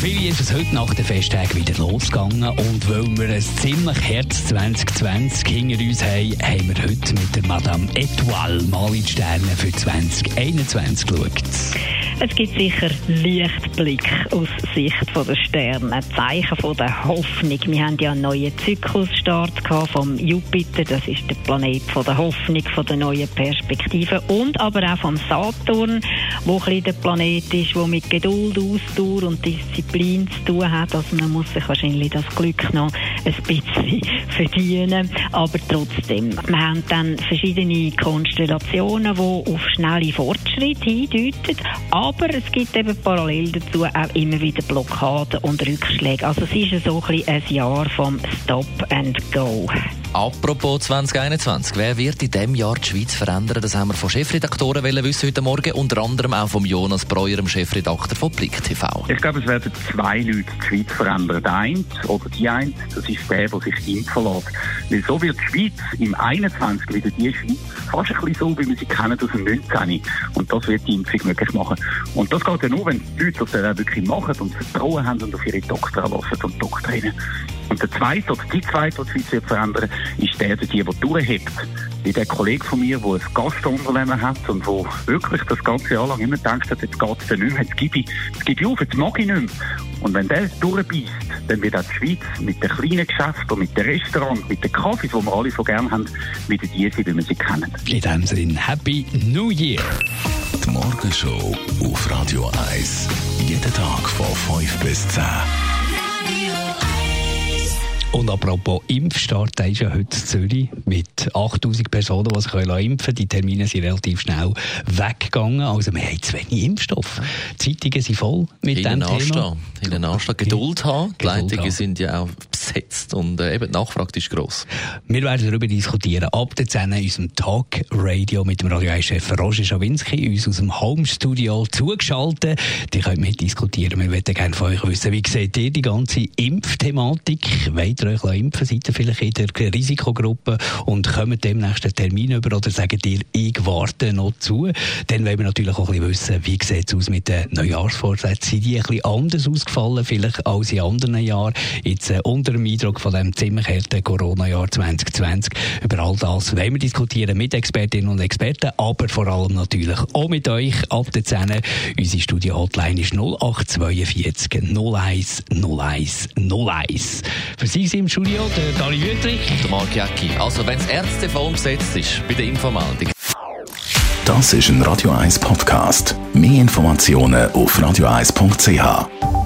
viele ist es heute nach den Festtagen wieder losgegangen und weil wir ein ziemlich Herz 2020 hinter uns haben, haben wir heute mit der Madame Etoile mal in die Sterne für 2021 geschaut. Es gibt sicher Lichtblick aus Sicht der Sterne, Zeichen von der Hoffnung. Wir haben ja einen neuen Zyklusstart vom Jupiter, das ist der Planet von der Hoffnung, von der neuen Perspektive und aber auch vom Saturn, wo ein der Planet ist, der mit Geduld, Ausdauer und Disziplin zu tun hat. Also man muss sich wahrscheinlich das Glück noch ein bisschen verdienen, aber trotzdem. Wir haben dann verschiedene Konstellationen, die auf schnelle Fortschritte hindeuten, aber es gibt eben parallel dazu auch immer wieder Blockaden und Rückschläge. Also es ist so ein, ein Jahr vom Stop and Go. Apropos 2021, wer wird in diesem Jahr die Schweiz verändern? Das haben wir von Chefredaktoren wissen heute Morgen, unter anderem auch von Jonas Breuer, dem Chefredakteur von Blick TV. Ich glaube, es werden zwei Leute die Schweiz verändern. Der eine oder die eine, das ist der, der sich impfen lässt. Weil so wird die Schweiz im 21 wieder die Schweiz fast ein bisschen so, wie wir sie kennen aus dem 19. Und das wird die Impfung möglich machen. Und das geht ja nur, wenn die Leute das dann auch wirklich machen und Vertrauen haben und auf ihre Doktor lassen und Doktorinnen. Und der zweite oder die zweite, die die Schweiz wird verändern, ist der, der die, der durchhebt. Wie der Kollege von mir, der ein Gastunternehmen hat und der wirklich das ganze Jahr lang immer denkt, jetzt geht es nicht mehr, jetzt gebe ich, jetzt gebe ich auf, jetzt mag ich nicht mehr. Und wenn der durchbeißt, dann wird auch die Schweiz mit den kleinen Geschäften und mit den Restaurants, mit den Kaffees, die wir alle so gerne haben, wieder die sein, wie wir sie kennen. In diesem Sinne, Happy New Year! Die Morgenshow auf Radio 1. Jeden Tag von 5 bis 10. Apropos Impfstart, der ist ja heute Zürich mit 8000 Personen, die sich impfen können. Die Termine sind relativ schnell weggegangen. Also wir haben zu wenig Impfstoff. Die Zeitungen sind voll mit Hinten dem Thema. Anstehen. Hinten anstehen. Geduld haben. Die Geduld Leitungen haben. sind ja auch besetzt und äh, eben die Nachfrage ist gross. Wir werden darüber diskutieren. Ab der 10 in unserem Talk Radio mit dem Radio 1-Chef Roger Schawinski, uns aus dem Homestudio zugeschaltet. Die könnt mitdiskutieren. Wir möchten gerne von euch wissen, wie seht ihr die ganze Impfthematik? Wollt ihr euch impfen? Seid ihr vielleicht in der Risikogruppe und kommt demnächst einen Termin über oder sagt ihr, ich warte noch zu? Dann wollen wir natürlich auch ein bisschen wissen, wie sieht es aus mit den Neujahrsvorsätzen? Sind die ein bisschen anders ausgefallen, vielleicht als in anderen Jahren? Jetzt äh, unter dem Eindruck von dem ziemlich harten Corona-Jahr 2020. Über all das wollen wir diskutieren mit Expertinnen und Experten, aber vor allem natürlich auch mit euch ab der 10. Unsere Studio-Hotline ist 0842 01 01 01. Für Sie sind im Studio der Dani Wüttrich. Der Marc Jäcki. Also wenn das Ärztefon besetzt ist bei der Infomeldung, Das ist ein Radio 1 Podcast. Mehr Informationen auf radio1.ch.